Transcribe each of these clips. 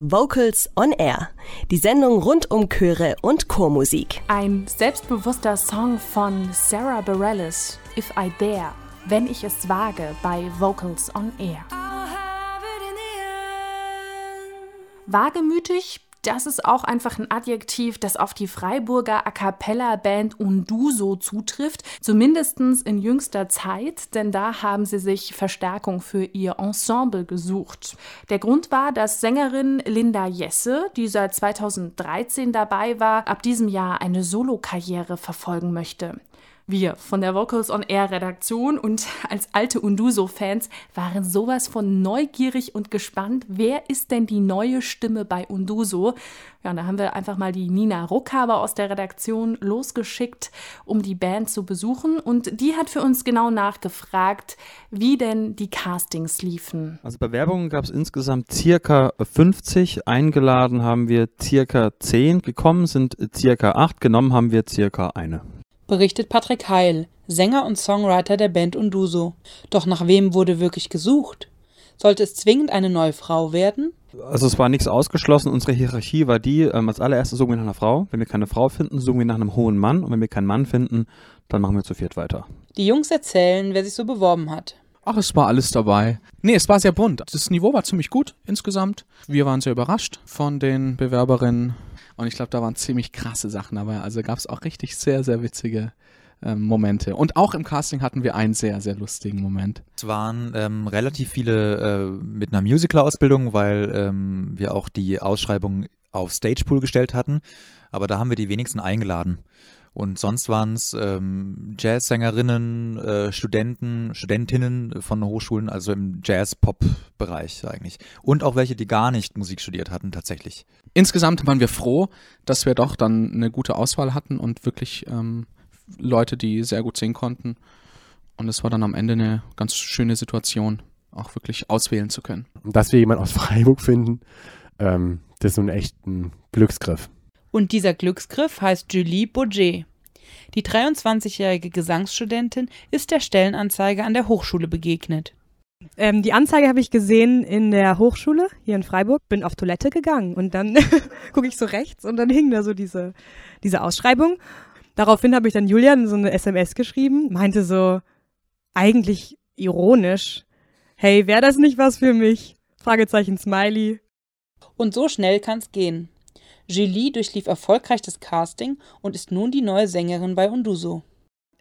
Vocals on Air, die Sendung rund um Chöre und Chormusik. Ein selbstbewusster Song von Sarah Bareilles, If I Dare, wenn ich es wage, bei Vocals on Air. Wagemütig das ist auch einfach ein Adjektiv, das auf die Freiburger A cappella Band Unduso zutrifft, zumindest in jüngster Zeit, denn da haben sie sich Verstärkung für ihr Ensemble gesucht. Der Grund war, dass Sängerin Linda Jesse, die seit 2013 dabei war, ab diesem Jahr eine Solokarriere verfolgen möchte. Wir von der Vocals on Air Redaktion und als alte Unduso-Fans waren sowas von neugierig und gespannt, wer ist denn die neue Stimme bei Unduso? Ja, und da haben wir einfach mal die Nina Ruckhaber aus der Redaktion losgeschickt, um die Band zu besuchen. Und die hat für uns genau nachgefragt, wie denn die Castings liefen. Also Bewerbungen gab es insgesamt circa 50. Eingeladen haben wir circa 10. Gekommen sind circa 8. Genommen haben wir circa eine berichtet Patrick Heil, Sänger und Songwriter der Band Unduso. Doch nach wem wurde wirklich gesucht? Sollte es zwingend eine neue Frau werden? Also es war nichts ausgeschlossen. Unsere Hierarchie war die, ähm, als allererstes suchen wir nach einer Frau. Wenn wir keine Frau finden, suchen wir nach einem hohen Mann. Und wenn wir keinen Mann finden, dann machen wir zu viert weiter. Die Jungs erzählen, wer sich so beworben hat. Ach, es war alles dabei. Nee, es war sehr bunt. Das Niveau war ziemlich gut insgesamt. Wir waren sehr überrascht von den Bewerberinnen. Und ich glaube, da waren ziemlich krasse Sachen dabei. Also gab es auch richtig sehr, sehr witzige ähm, Momente. Und auch im Casting hatten wir einen sehr, sehr lustigen Moment. Es waren ähm, relativ viele äh, mit einer Musical-Ausbildung, weil ähm, wir auch die Ausschreibung auf Stagepool gestellt hatten. Aber da haben wir die wenigsten eingeladen. Und sonst waren es ähm, Jazzsängerinnen, äh, Studenten, Studentinnen von Hochschulen, also im Jazz-Pop-Bereich eigentlich. Und auch welche, die gar nicht Musik studiert hatten, tatsächlich. Insgesamt waren wir froh, dass wir doch dann eine gute Auswahl hatten und wirklich ähm, Leute, die sehr gut singen konnten. Und es war dann am Ende eine ganz schöne Situation, auch wirklich auswählen zu können. Dass wir jemanden aus Freiburg finden, ähm, das ist so ein echter Glücksgriff. Und dieser Glücksgriff heißt Julie Bourget. Die 23-jährige Gesangsstudentin ist der Stellenanzeige an der Hochschule begegnet. Ähm, die Anzeige habe ich gesehen in der Hochschule hier in Freiburg. Bin auf Toilette gegangen und dann gucke ich so rechts und dann hing da so diese, diese Ausschreibung. Daraufhin habe ich dann Julian so eine SMS geschrieben, meinte so eigentlich ironisch, hey, wäre das nicht was für mich? Fragezeichen Smiley. Und so schnell kann's gehen. Julie durchlief erfolgreich das Casting und ist nun die neue Sängerin bei Unduso.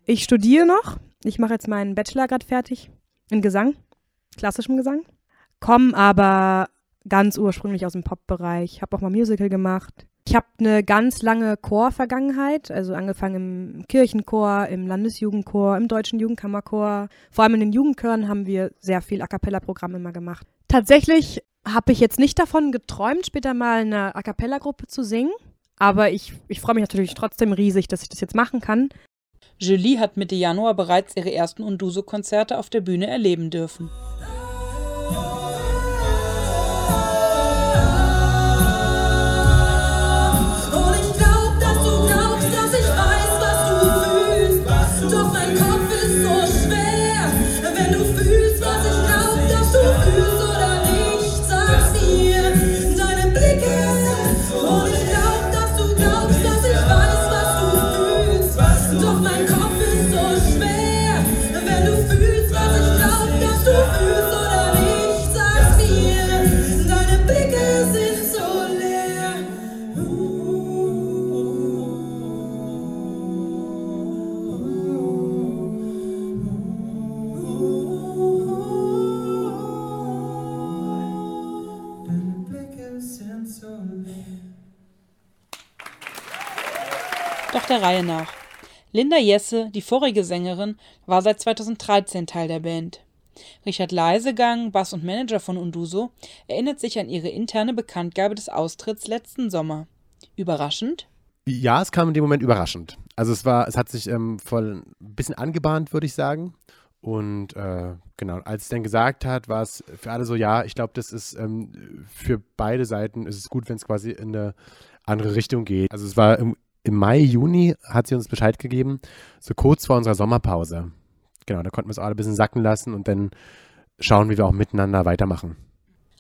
Ich studiere noch. Ich mache jetzt meinen Bachelor gerade fertig in Gesang, klassischem Gesang. Komme aber ganz ursprünglich aus dem Pop-Bereich. Habe auch mal Musical gemacht. Ich habe eine ganz lange Chor-Vergangenheit, also angefangen im Kirchenchor, im Landesjugendchor, im Deutschen Jugendkammerchor. Vor allem in den Jugendchören haben wir sehr viel A Cappella-Programm immer gemacht. Tatsächlich habe ich jetzt nicht davon geträumt, später mal in einer A Cappella-Gruppe zu singen. Aber ich, ich freue mich natürlich trotzdem riesig, dass ich das jetzt machen kann. Julie hat Mitte Januar bereits ihre ersten Unduso-Konzerte auf der Bühne erleben dürfen. Doch der Reihe nach. Linda Jesse, die vorige Sängerin, war seit 2013 Teil der Band. Richard Leisegang, Bass und Manager von Unduso, erinnert sich an ihre interne Bekanntgabe des Austritts letzten Sommer. Überraschend? Ja, es kam in dem Moment überraschend. Also es war, es hat sich ähm, voll ein bisschen angebahnt, würde ich sagen. Und äh, genau, als es dann gesagt hat, war es für alle so, ja, ich glaube, das ist ähm, für beide Seiten ist es gut, wenn es quasi in eine andere Richtung geht. Also es war im, im Mai, Juni hat sie uns Bescheid gegeben, so kurz vor unserer Sommerpause. Genau, da konnten wir es alle ein bisschen sacken lassen und dann schauen, wie wir auch miteinander weitermachen.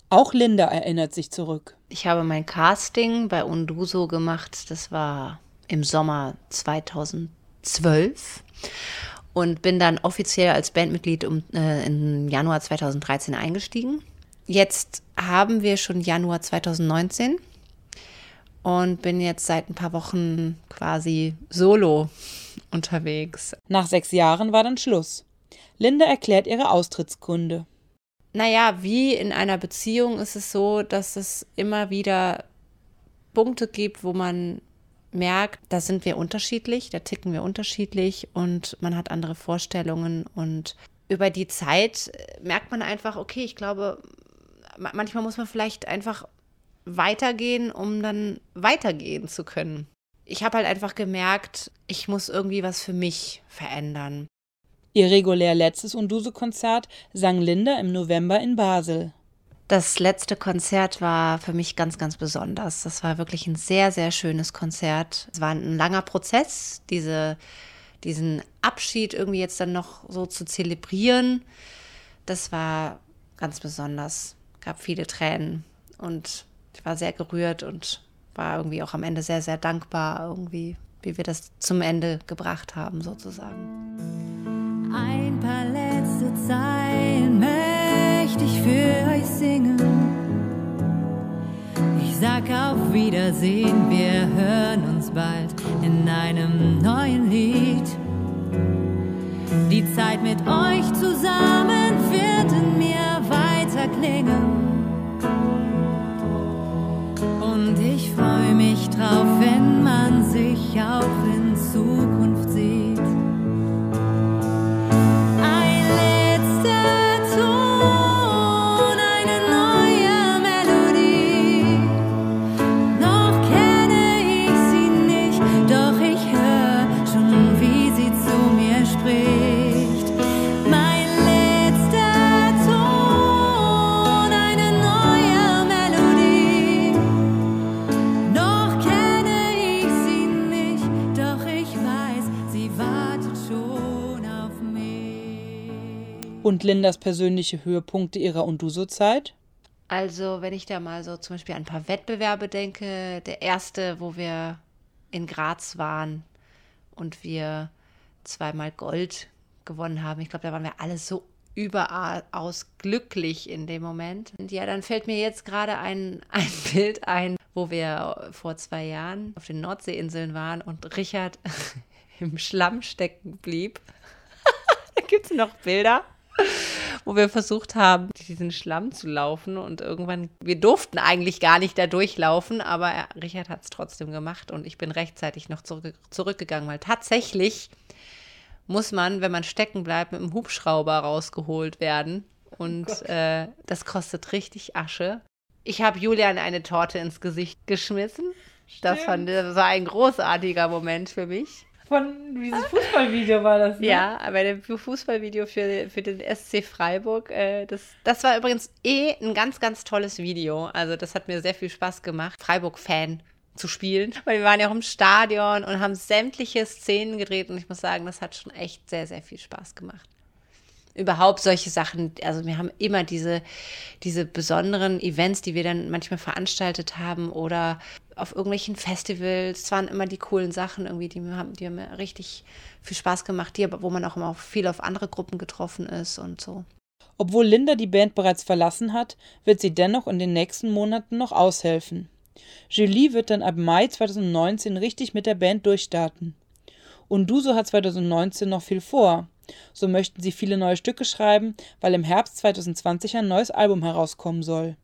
Auch Linda erinnert sich zurück. Ich habe mein Casting bei Unduso gemacht. Das war im Sommer 2012 und bin dann offiziell als Bandmitglied um, äh, im Januar 2013 eingestiegen. Jetzt haben wir schon Januar 2019 und bin jetzt seit ein paar Wochen quasi solo unterwegs. Nach sechs Jahren war dann Schluss. Linda erklärt ihre Austrittsgründe. Naja, wie in einer Beziehung ist es so, dass es immer wieder Punkte gibt, wo man merkt, da sind wir unterschiedlich, da ticken wir unterschiedlich und man hat andere Vorstellungen und über die Zeit merkt man einfach, okay, ich glaube, manchmal muss man vielleicht einfach weitergehen, um dann weitergehen zu können. Ich habe halt einfach gemerkt, ich muss irgendwie was für mich verändern. Ihr regulär letztes Unduso-Konzert sang Linda im November in Basel. Das letzte Konzert war für mich ganz, ganz besonders. Das war wirklich ein sehr, sehr schönes Konzert. Es war ein langer Prozess, diese, diesen Abschied irgendwie jetzt dann noch so zu zelebrieren. Das war ganz besonders. Gab viele Tränen und ich war sehr gerührt und war irgendwie auch am Ende sehr, sehr dankbar, irgendwie, wie wir das zum Ende gebracht haben, sozusagen. Ein paar letzte Zeilen möchte ich für euch singen. Ich sag auf Wiedersehen, wir hören uns bald in einem neuen Lied. Die Zeit mit euch zusammen wird in mir weiter klingen. Und Lindas persönliche Höhepunkte ihrer Unduso-Zeit? Also, wenn ich da mal so zum Beispiel an ein paar Wettbewerbe denke, der erste, wo wir in Graz waren und wir zweimal Gold gewonnen haben. Ich glaube, da waren wir alle so überaus glücklich in dem Moment. Und ja, dann fällt mir jetzt gerade ein, ein Bild ein, wo wir vor zwei Jahren auf den Nordseeinseln waren und Richard im Schlamm stecken blieb. da gibt es noch Bilder wo wir versucht haben, diesen Schlamm zu laufen und irgendwann, wir durften eigentlich gar nicht da durchlaufen, aber er, Richard hat es trotzdem gemacht und ich bin rechtzeitig noch zurück, zurückgegangen, weil tatsächlich muss man, wenn man stecken bleibt, mit dem Hubschrauber rausgeholt werden und oh äh, das kostet richtig Asche. Ich habe Julian eine Torte ins Gesicht geschmissen. Das, fand, das war ein großartiger Moment für mich. Von dieses Fußballvideo war das, ne? Ja, aber dem Fußballvideo für, für den SC Freiburg, äh, das, das war übrigens eh ein ganz, ganz tolles Video. Also das hat mir sehr viel Spaß gemacht, Freiburg-Fan zu spielen. Weil wir waren ja auch im Stadion und haben sämtliche Szenen gedreht und ich muss sagen, das hat schon echt sehr, sehr viel Spaß gemacht überhaupt solche Sachen, also wir haben immer diese, diese besonderen Events, die wir dann manchmal veranstaltet haben oder auf irgendwelchen Festivals. Es waren immer die coolen Sachen irgendwie, die haben, die haben mir richtig viel Spaß gemacht, die, wo man auch immer viel auf andere Gruppen getroffen ist und so. Obwohl Linda die Band bereits verlassen hat, wird sie dennoch in den nächsten Monaten noch aushelfen. Julie wird dann ab Mai 2019 richtig mit der Band durchstarten. Und Duso hat 2019 noch viel vor. So möchten sie viele neue Stücke schreiben, weil im Herbst 2020 ein neues Album herauskommen soll.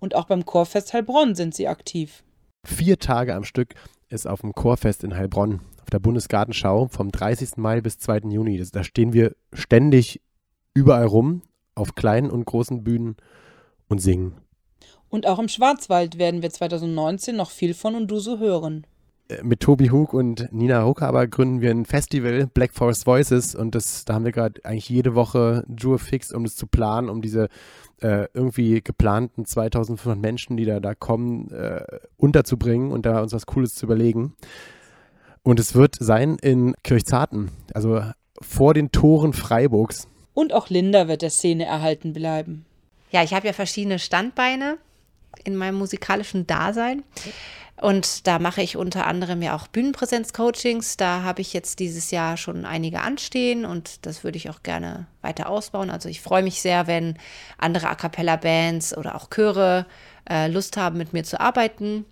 Und auch beim Chorfest Heilbronn sind sie aktiv. Vier Tage am Stück ist auf dem Chorfest in Heilbronn, auf der Bundesgartenschau vom 30. Mai bis 2. Juni. Das, da stehen wir ständig überall rum, auf kleinen und großen Bühnen und singen. Und auch im Schwarzwald werden wir 2019 noch viel von Unduso hören. Äh, mit Tobi Hug und Nina Ruckhaber gründen wir ein Festival, Black Forest Voices, und das, da haben wir gerade eigentlich jede Woche Jure fix, um das zu planen, um diese äh, irgendwie geplanten 2500 Menschen, die da, da kommen, äh, unterzubringen und da uns was Cooles zu überlegen. Und es wird sein in Kirchzarten, also vor den Toren Freiburgs. Und auch Linda wird der Szene erhalten bleiben. Ja, ich habe ja verschiedene Standbeine in meinem musikalischen Dasein. Und da mache ich unter anderem ja auch Bühnenpräsenz-Coachings. Da habe ich jetzt dieses Jahr schon einige anstehen und das würde ich auch gerne weiter ausbauen. Also ich freue mich sehr, wenn andere A cappella-Bands oder auch Chöre äh, Lust haben, mit mir zu arbeiten.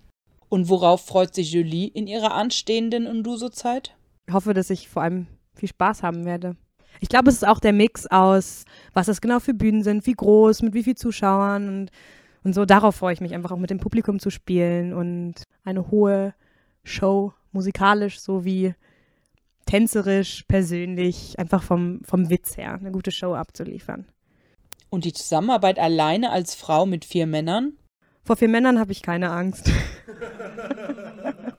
Und worauf freut sich Julie in ihrer anstehenden Unduso-Zeit? Ich hoffe, dass ich vor allem viel Spaß haben werde. Ich glaube, es ist auch der Mix aus, was das genau für Bühnen sind, wie groß, mit wie vielen Zuschauern und und so darauf freue ich mich einfach auch mit dem Publikum zu spielen und eine hohe Show musikalisch sowie tänzerisch, persönlich, einfach vom, vom Witz her eine gute Show abzuliefern. Und die Zusammenarbeit alleine als Frau mit vier Männern? Vor vier Männern habe ich keine Angst.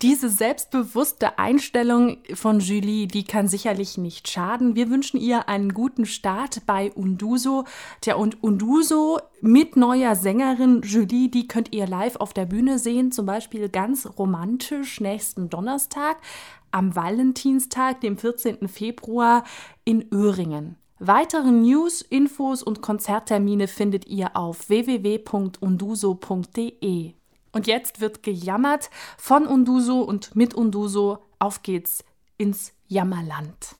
Diese selbstbewusste Einstellung von Julie, die kann sicherlich nicht schaden. Wir wünschen ihr einen guten Start bei Unduso. Tja, und Unduso mit neuer Sängerin Julie, die könnt ihr live auf der Bühne sehen, zum Beispiel ganz romantisch nächsten Donnerstag am Valentinstag, dem 14. Februar in Öhringen. Weitere News, Infos und Konzerttermine findet ihr auf www.unduso.de. Und jetzt wird gejammert von Unduso und mit Unduso. Auf geht's ins Jammerland.